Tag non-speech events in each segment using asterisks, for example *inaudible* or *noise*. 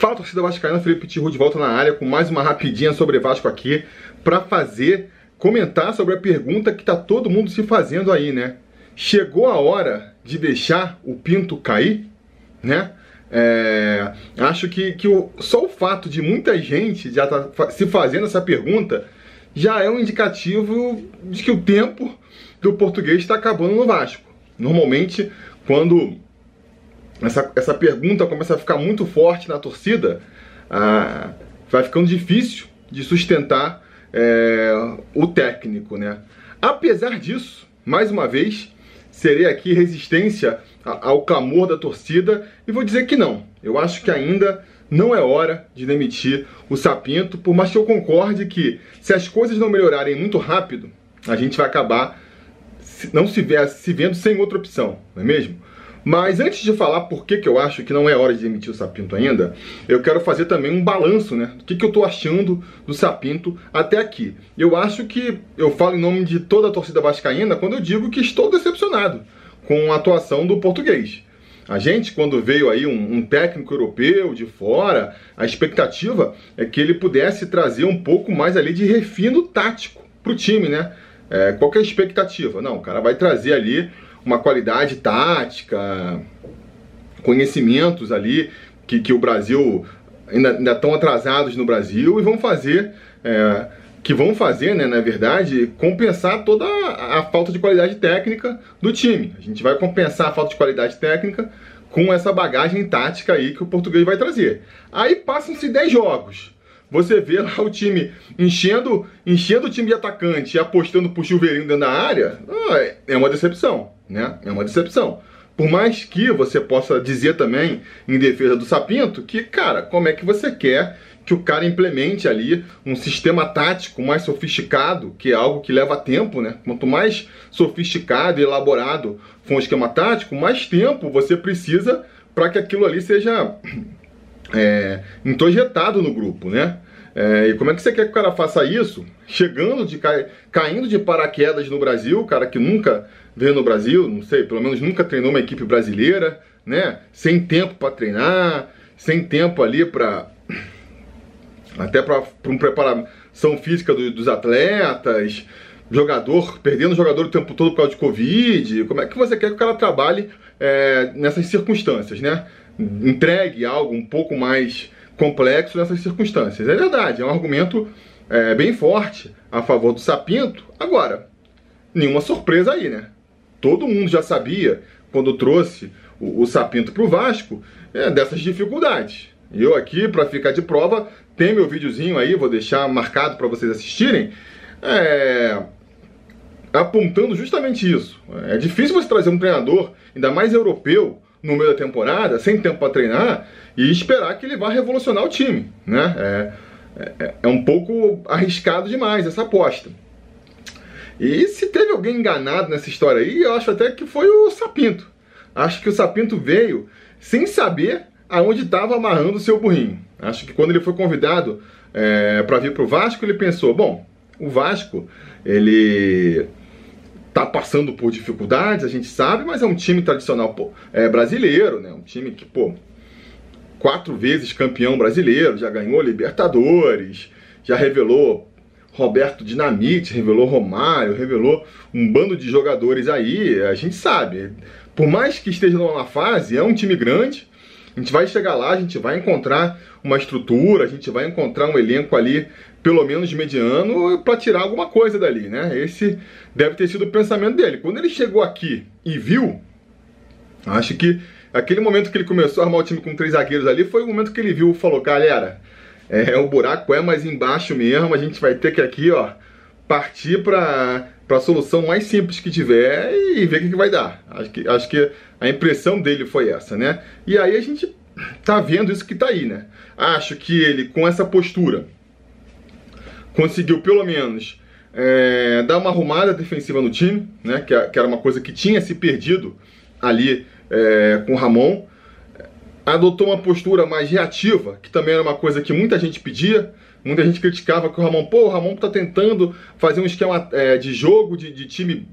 Fala torcida vascaína, Felipe Tiru de volta na área com mais uma rapidinha sobre Vasco aqui para fazer, comentar sobre a pergunta que tá todo mundo se fazendo aí, né? Chegou a hora de deixar o Pinto cair, né? É, acho que, que o, só o fato de muita gente já tá se fazendo essa pergunta já é um indicativo de que o tempo do português está acabando no Vasco. Normalmente, quando essa, essa pergunta começa a ficar muito forte na torcida, ah, vai ficando difícil de sustentar é, o técnico, né? Apesar disso, mais uma vez, serei aqui resistência ao clamor da torcida e vou dizer que não. Eu acho que ainda não é hora de demitir o Sapinto, por mais que eu concorde que se as coisas não melhorarem muito rápido, a gente vai acabar não se, se vendo sem outra opção, não é mesmo? Mas antes de falar por que, que eu acho que não é hora de demitir o Sapinto ainda, eu quero fazer também um balanço, né? Do que, que eu tô achando do Sapinto até aqui. Eu acho que eu falo em nome de toda a torcida vascaína quando eu digo que estou decepcionado com a atuação do português. A gente, quando veio aí um, um, técnico europeu de fora, a expectativa é que ele pudesse trazer um pouco mais ali de refino tático para o time, né? É, qual é a expectativa? Não, o cara vai trazer ali uma qualidade tática, conhecimentos ali que, que o Brasil ainda, ainda estão atrasados no Brasil e vão fazer é, que vão fazer, né, na verdade, compensar toda a, a, falta de qualidade técnica do time. A gente vai compensar a falta de qualidade técnica com essa bagagem tática aí que o português vai trazer. Aí passam-se 10 jogos. Você vê lá o time enchendo, enchendo o time de atacante e apostando pro chuveirinho dentro da área, ah, é uma decepção né? É uma decepção. Por mais que você possa dizer também, em defesa do Sapinto, que, cara, como é que você quer que o cara implemente ali um sistema tático mais sofisticado, que é algo que leva tempo, né? Quanto mais sofisticado e elaborado for um esquema tático, mais tempo você precisa para que aquilo ali seja *clears throat* é, no grupo, né? É, e como é que você quer que o cara faça isso? Chegando de caindo de paraquedas no Brasil, cara que nunca veio no Brasil, não sei, pelo menos nunca treinou uma equipe brasileira, né? Sem tempo para treinar, sem tempo ali para até para uma preparação física do, dos atletas, jogador perdendo jogador o tempo todo por causa de Covid. Como é que você quer que o cara trabalhe é, nessas circunstâncias, né? Entregue algo um pouco mais complexo nessas circunstâncias. É verdade, é um argumento é, bem forte a favor do Sapinto. Agora, nenhuma surpresa aí, né? Todo mundo já sabia, quando trouxe o, o Sapinto para o Vasco, é, dessas dificuldades. Eu aqui, para ficar de prova, tem meu videozinho aí, vou deixar marcado para vocês assistirem, é, apontando justamente isso. É difícil você trazer um treinador, ainda mais europeu, no meio da temporada, sem tempo para treinar, e esperar que ele vá revolucionar o time. Né? É, é, é um pouco arriscado demais essa aposta. E se teve alguém enganado nessa história aí, eu acho até que foi o Sapinto. Acho que o Sapinto veio sem saber aonde estava amarrando o seu burrinho. Acho que quando ele foi convidado é, para vir para o Vasco, ele pensou: bom, o Vasco, ele tá passando por dificuldades, a gente sabe, mas é um time tradicional pô, é, brasileiro, né? Um time que, pô, quatro vezes campeão brasileiro, já ganhou Libertadores, já revelou Roberto Dinamite, revelou Romário, revelou um bando de jogadores aí, a gente sabe. Por mais que esteja numa fase, é um time grande. A gente vai chegar lá, a gente vai encontrar uma estrutura, a gente vai encontrar um elenco ali, pelo menos mediano, para tirar alguma coisa dali, né? Esse deve ter sido o pensamento dele. Quando ele chegou aqui e viu, acho que aquele momento que ele começou a armar o time com três zagueiros ali foi o momento que ele viu e falou: galera, é, o buraco é mais embaixo mesmo, a gente vai ter que aqui, ó, partir para para a solução mais simples que tiver e ver o que, que vai dar. Acho que, acho que a impressão dele foi essa, né? E aí a gente tá vendo isso que tá aí, né? Acho que ele, com essa postura, conseguiu pelo menos é, dar uma arrumada defensiva no time, né? Que, que, era uma coisa que tinha se perdido ali é, com o Ramon adotou uma postura mais reativa, que também era uma coisa que muita gente pedia. Muita gente criticava que o Ramon, pô, o Ramon tá tentando fazer um esquema é, de jogo, de, de time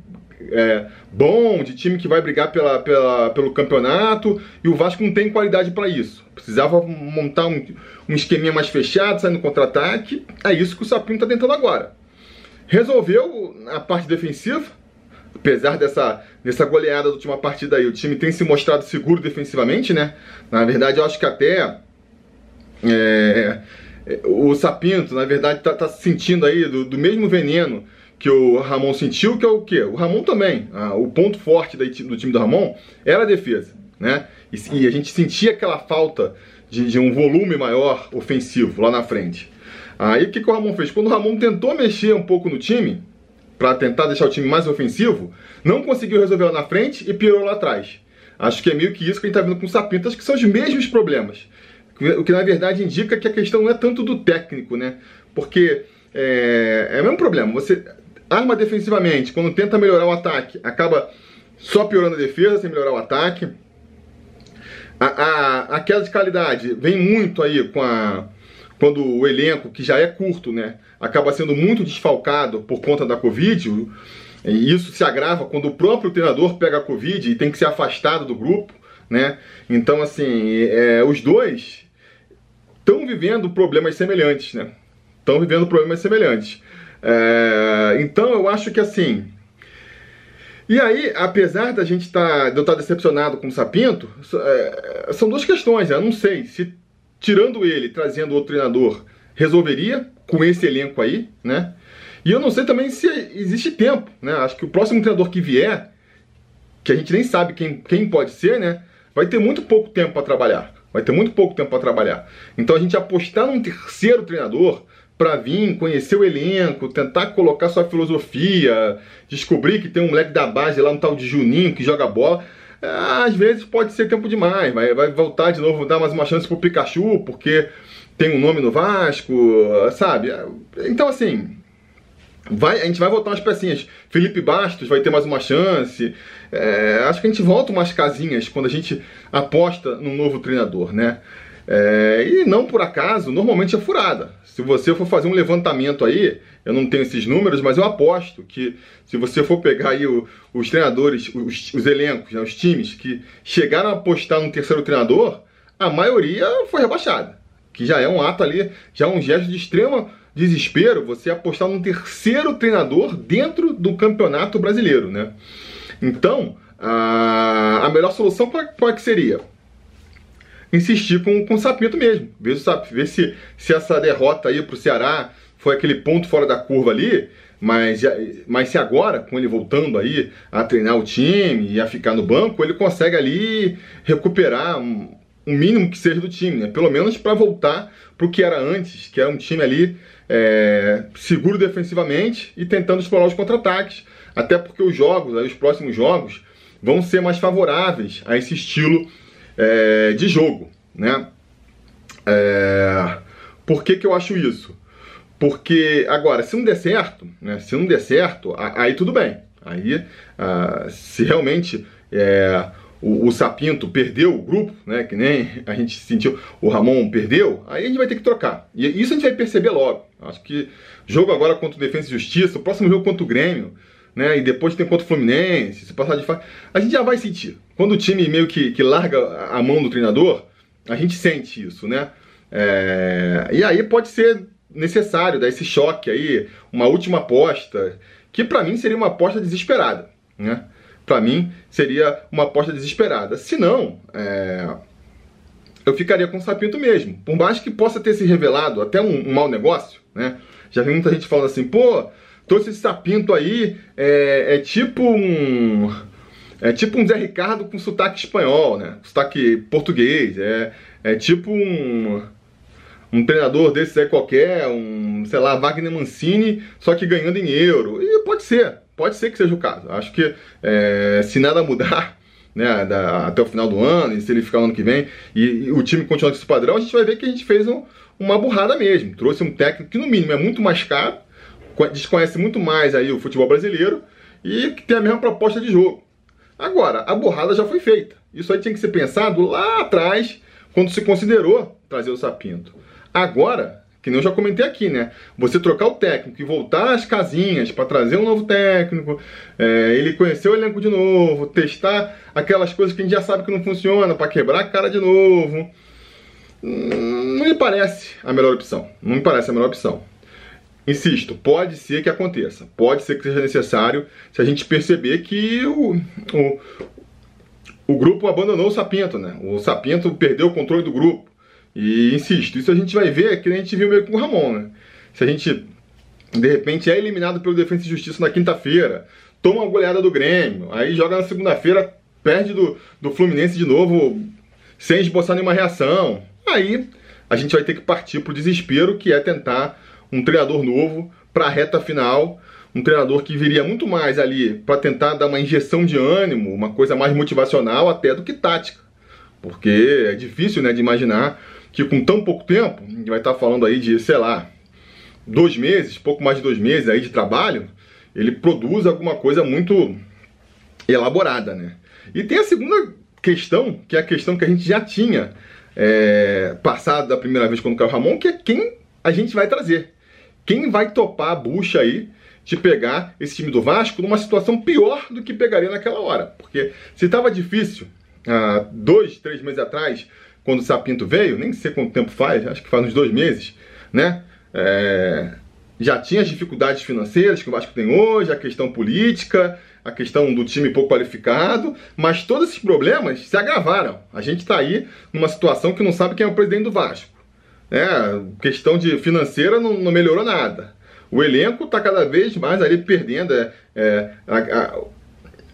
é, bom, de time que vai brigar pela, pela, pelo campeonato, e o Vasco não tem qualidade para isso. Precisava montar um, um esqueminha mais fechado, sair no contra-ataque. É isso que o Sapinho está tentando agora. Resolveu a parte defensiva, apesar dessa, dessa goleada da última partida aí, o time tem se mostrado seguro defensivamente, né? Na verdade, eu acho que até é, o Sapinto, na verdade, tá, tá sentindo aí do, do, mesmo veneno que o Ramon sentiu, que é o quê? O Ramon também. Ah, o ponto forte do time do Ramon era a defesa, né? E, e a gente sentia aquela falta de, de, um volume maior ofensivo lá na frente. Aí o que, que o Ramon fez? Quando o Ramon tentou mexer um pouco no time, para tentar deixar o time mais ofensivo, não conseguiu resolver lá na frente e piorou lá atrás. Acho que é meio que isso que a gente está vendo com o Sapinto, acho que são os mesmos problemas. O que na verdade indica que a questão não é tanto do técnico, né? Porque é, é o mesmo problema. Você arma defensivamente, quando tenta melhorar o ataque, acaba só piorando a defesa sem melhorar o ataque. A, a, a queda de qualidade vem muito aí com a, quando o elenco, que já é curto, né, acaba sendo muito desfalcado por conta da Covid, e isso se agrava quando o próprio treinador pega a Covid e tem que ser afastado do grupo, né? Então, assim, é, os dois estão vivendo problemas semelhantes, né? Estão vivendo problemas semelhantes. É, então, eu acho que assim. E aí, apesar da gente tá, de eu estar tá decepcionado com o Sapinto, é, são duas questões. Né? Eu não sei se tirando ele, trazendo outro treinador, resolveria com esse elenco aí, né? E eu não sei também se existe tempo, né? Acho que o próximo treinador que vier, que a gente nem sabe quem, quem pode ser, né? Vai ter muito pouco tempo para trabalhar. Vai ter muito pouco tempo para trabalhar. Então a gente apostar num terceiro treinador para vir, conhecer o elenco, tentar colocar sua filosofia, descobrir que tem um moleque da base lá, um tal de Juninho que joga bola às vezes pode ser tempo demais, vai, vai voltar de novo, dar mais uma chance pro Pikachu, porque tem um nome no Vasco, sabe? Então, assim, vai, a gente vai voltar umas pecinhas. Felipe Bastos vai ter mais uma chance. É, acho que a gente volta umas casinhas quando a gente aposta num novo treinador, né? É, e não por acaso, normalmente é furada. Se você for fazer um levantamento aí, eu não tenho esses números, mas eu aposto que se você for pegar aí o, os treinadores, os, os elencos, né, os times que chegaram a apostar no terceiro treinador, a maioria foi rebaixada. Que já é um ato ali, já é um gesto de extrema desespero você apostar num terceiro treinador dentro do campeonato brasileiro, né? Então, a, a melhor solução qual, qual é que seria? Insistir com, com o Sapinto mesmo. Ver, ver se, se essa derrota aí pro Ceará foi aquele ponto fora da curva ali, mas, mas se agora, com ele voltando aí a treinar o time e a ficar no banco, ele consegue ali recuperar um, um mínimo que seja do time, né? Pelo menos para voltar pro que era antes, que era um time ali é, seguro defensivamente e tentando explorar os contra-ataques. Até porque os jogos, aí, os próximos jogos, vão ser mais favoráveis a esse estilo é, de jogo, né? É, por que, que eu acho isso? Porque, agora, se não der certo, né, se não der certo, aí tudo bem. Aí, ah, se realmente é, o, o, Sapinto perdeu o grupo, né, que nem a gente sentiu, o Ramon perdeu, aí a gente vai ter que trocar. E isso a gente vai perceber logo. Acho que jogo agora contra o Defesa e Justiça, o próximo jogo contra o Grêmio, né, e depois tem contra o Fluminense, se passar de fase, a gente já vai sentir. Quando o time meio que, que larga a mão do treinador, a gente sente isso, né? É, e aí pode ser necessário dar esse choque aí, uma última aposta, que para mim seria uma aposta desesperada, né? Para mim seria uma aposta desesperada. Se não, é, eu ficaria com o Sapinto mesmo. Por mais que possa ter se revelado até um, um mau negócio, né? Já vi muita gente falando assim, pô, trouxe esse Sapinto aí, é, é tipo um é tipo um Zé Ricardo com sotaque espanhol, né? Sotaque português. É, é tipo um, um treinador desses aí qualquer, um, sei lá, Wagner Mancini, só que ganhando em euro. E pode ser, pode ser que seja o caso. Acho que é, se nada mudar, né, da, até o final do ano, e se ele ficar no ano que vem, e, e, o time continuar com esse padrão, a gente vai ver que a gente fez um, uma burrada mesmo. Trouxe um técnico que, no mínimo, é muito mais caro, desconhece muito mais aí o futebol brasileiro e que tem a mesma proposta de jogo. Agora, a borrada já foi feita. Isso aí tinha que ser pensado lá atrás, quando se considerou trazer o Sapinto. Agora, que nem eu já comentei aqui, né? Você trocar o técnico e voltar às casinhas para trazer um novo técnico, é, ele conhecer o elenco de novo, testar aquelas coisas que a gente já sabe que não funciona para quebrar a cara de novo. Hum, não me parece a melhor opção. Não me parece a melhor opção. Insisto, pode ser que aconteça, pode ser que seja necessário se a gente perceber que o, o, o grupo abandonou o Sapinto, né? O Sapinto perdeu o controle do grupo. E insisto, isso a gente vai ver que a gente viu meio com o Ramon, né? Se a gente de repente é eliminado pelo Defesa e Justiça na quinta-feira, toma uma goleada do Grêmio, aí joga na segunda-feira, perde do, do Fluminense de novo, sem esboçar nenhuma reação. Aí a gente vai ter que partir pro desespero, que é tentar um treinador novo para a reta final, um treinador que viria muito mais ali para tentar dar uma injeção de ânimo, uma coisa mais motivacional até do que tática. Porque é difícil né, de imaginar que com tão pouco tempo, a gente vai estar tá falando aí de, sei lá, dois meses, pouco mais de dois meses aí de trabalho, ele produz alguma coisa muito elaborada, né? E tem a segunda questão, que é a questão que a gente já tinha é, passado da primeira vez quando o Ramon, que é quem a gente vai trazer. Quem vai topar a bucha aí de pegar esse time do Vasco numa situação pior do que pegaria naquela hora? Porque se estava difícil há dois, três meses atrás, quando o Sapinto veio, nem sei quanto tempo faz, acho que faz uns dois meses, né? É, já tinha as dificuldades financeiras que o Vasco tem hoje, a questão política, a questão do time pouco qualificado, mas todos esses problemas se agravaram. A gente está aí numa situação que não sabe quem é o presidente do Vasco. É, questão de financeira não, não melhorou nada. O elenco está cada vez mais ali perdendo. É, é a, a,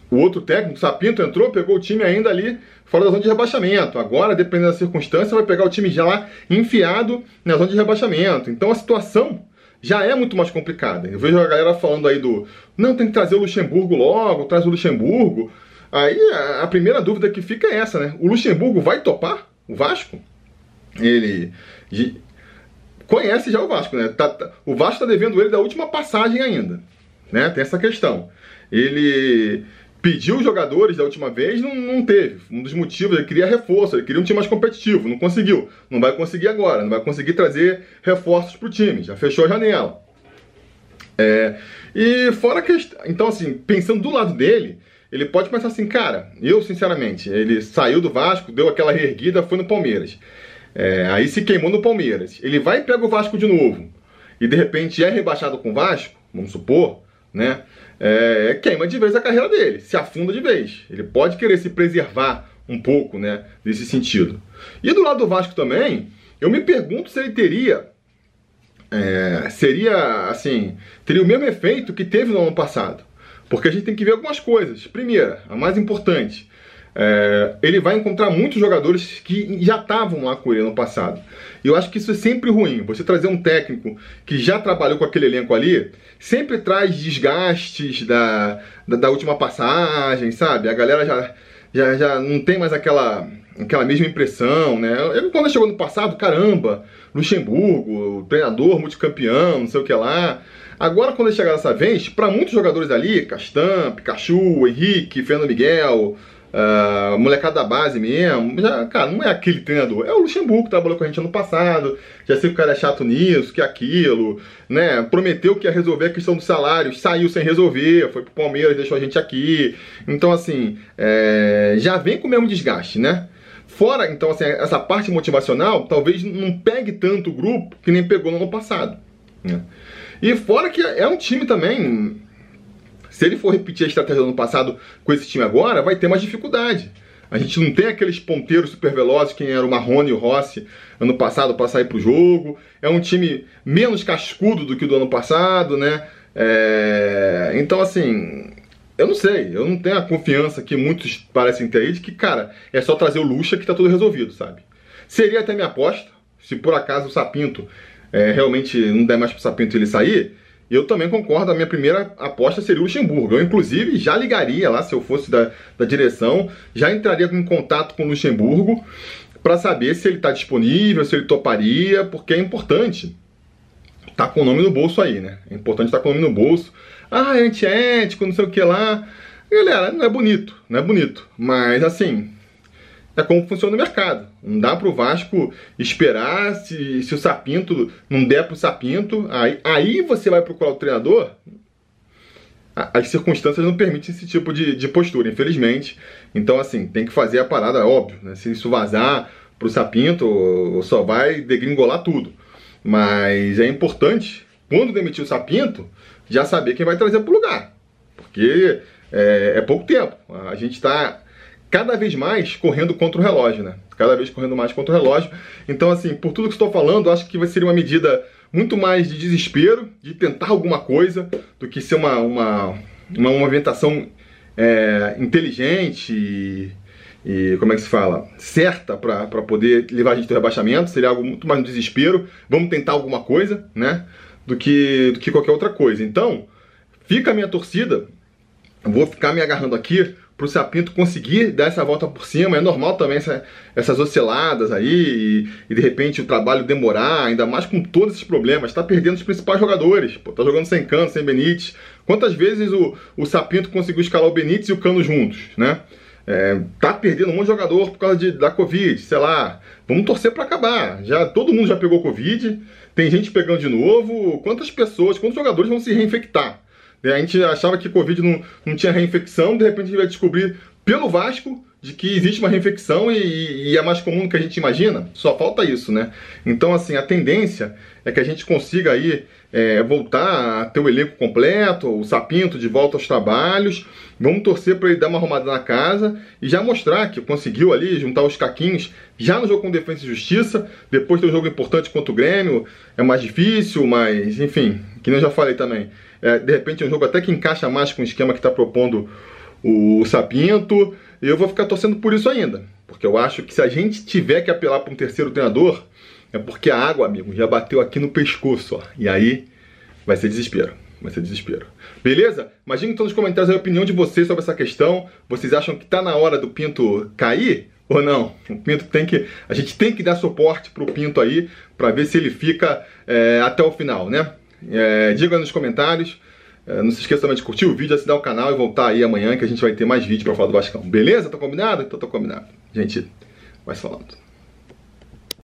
o outro técnico, o Sapinto, entrou, pegou o time ainda ali fora da zona de rebaixamento. Agora, dependendo da circunstância, vai pegar o time já lá enfiado na zona de rebaixamento. Então a situação já é muito mais complicada. Eu vejo a galera falando aí do não, tem que trazer o Luxemburgo logo, traz o Luxemburgo. Aí a, a primeira dúvida que fica é essa, né? O Luxemburgo vai topar o Vasco? Ele conhece já o Vasco, né? Tá, tá, o Vasco está devendo ele da última passagem ainda, né? Tem essa questão. Ele pediu os jogadores da última vez, não, não teve. Um dos motivos, ele queria reforço, ele queria um time mais competitivo, não conseguiu. Não vai conseguir agora, não vai conseguir trazer reforços para o time, já fechou a janela. É, e fora que. Então, assim, pensando do lado dele, ele pode pensar assim, cara, eu sinceramente, ele saiu do Vasco, deu aquela reerguida, foi no Palmeiras. É, aí se queimou no Palmeiras. Ele vai e pega o Vasco de novo. E de repente é rebaixado com o Vasco, vamos supor, né? É, queima de vez a carreira dele, se afunda de vez. Ele pode querer se preservar um pouco, né? Nesse sentido. E do lado do Vasco também, eu me pergunto se ele teria. É, seria assim, teria o mesmo efeito que teve no ano passado. Porque a gente tem que ver algumas coisas. Primeira, a mais importante, é, ele vai encontrar muitos jogadores que já estavam lá com ele no passado. E eu acho que isso é sempre ruim. Você trazer um técnico que já trabalhou com aquele elenco ali, sempre traz desgastes da, da, da última passagem, sabe? A galera já, já, já não tem mais aquela, aquela mesma impressão, né? Eu, quando chegou no passado, caramba, Luxemburgo, treinador multicampeão, não sei o que lá. Agora, quando ele chegar dessa vez, para muitos jogadores ali, Castan, Pikachu, Henrique, Fernando Miguel, Uh, molecada da base mesmo, já, cara, não é aquele treinador, é o Luxemburgo que trabalhou com a gente ano passado, já sei que o cara é chato nisso, que aquilo, né, prometeu que ia resolver a questão dos salários, saiu sem resolver, foi pro Palmeiras, deixou a gente aqui, então assim, é, já vem com o mesmo desgaste, né, fora, então assim, essa parte motivacional, talvez não pegue tanto o grupo que nem pegou no ano passado, né, e fora que é um time também se ele for repetir a estratégia do ano passado com esse time agora, vai ter mais dificuldade. A gente não tem aqueles ponteiros super velozes, quem era o Marrone e o Rossi ano passado para sair para o jogo. É um time menos cascudo do que o do ano passado, né? É... Então, assim, eu não sei, eu não tenho a confiança que muitos parecem ter aí de que, cara, é só trazer o Lucha que tá tudo resolvido, sabe? Seria até minha aposta, se por acaso o Sapinto é, realmente não der mais pro Sapinto ele sair, eu também concordo, a minha primeira aposta seria o Luxemburgo. Eu, inclusive, já ligaria lá, se eu fosse da, da direção, já entraria em contato com o Luxemburgo para saber se ele está disponível, se ele toparia, porque é importante tá com o nome no bolso aí, né? É importante estar tá com o nome no bolso. Ah, é antiético, não sei o que lá. Galera, não é bonito, não é bonito. Mas, assim, é como funciona o mercado. Não dá para o Vasco esperar se, se o Sapinto não der para o Sapinto, aí, aí você vai procurar o treinador. As circunstâncias não permitem esse tipo de, de postura, infelizmente. Então, assim, tem que fazer a parada, óbvio. Né? Se isso vazar para o Sapinto, só vai degringolar tudo. Mas é importante, quando demitir o Sapinto, já saber quem vai trazer para o lugar. Porque é, é pouco tempo. A gente está cada vez mais correndo contra o relógio, né? Cada vez correndo mais contra o relógio. Então, assim, por tudo que estou falando, acho que vai ser uma medida muito mais de desespero, de tentar alguma coisa, do que ser uma, uma, uma movimentação é, inteligente e, e, como é que se fala? Certa para poder levar a gente ao rebaixamento. Seria algo muito mais no desespero. Vamos tentar alguma coisa, né? Do que, do que qualquer outra coisa. Então, fica a minha torcida. Vou ficar me agarrando aqui para o Sapinto conseguir dar essa volta por cima. É normal também essa, essas osciladas aí e, e, de repente o trabalho demorar, ainda mais com todos esses problemas. Está perdendo os principais jogadores. Pô, tá jogando sem Cano, sem Benítez. Quantas vezes o, o Sapinto conseguiu escalar o Benítez e o Cano juntos, né? É, tá perdendo um monte de jogador por causa de, da Covid, sei lá. Vamos torcer para acabar. Já todo mundo já pegou Covid, tem gente pegando de novo. Quantas pessoas, quantos jogadores vão se reinfectar? A gente achava que Covid não, não tinha reinfecção, de repente a gente vai descobrir pelo Vasco de que existe uma reinfecção e, e, é mais comum do que a gente imagina. Só falta isso, né? Então, assim, a tendência é que a gente consiga aí é, voltar a ter o elenco completo, o Sapinto de volta aos trabalhos. Vamos torcer para ele dar uma arrumada na casa e já mostrar que conseguiu ali juntar os caquinhos já no jogo com Defesa e Justiça. Depois tem um jogo importante contra o Grêmio, é mais difícil, mas enfim, que eu já falei também. É, de repente é um jogo até que encaixa mais com o esquema que está propondo o Sapinto. E eu vou ficar torcendo por isso ainda. Porque eu acho que se a gente tiver que apelar para um terceiro treinador, é porque a água, amigo, já bateu aqui no pescoço. Ó. E aí vai ser desespero. Vai ser desespero. Beleza? Imagina então nos comentários a opinião de vocês sobre essa questão. Vocês acham que está na hora do Pinto cair? Ou não? O Pinto tem que. A gente tem que dar suporte pro Pinto aí para ver se ele fica é, até o final, né? É, diga nos comentários. É, não se esqueça também de curtir o vídeo, assinar o canal e voltar aí amanhã que a gente vai ter mais vídeo para falar do Vascão. Beleza? Tá combinado? Então tá combinado. Gente, vai falando.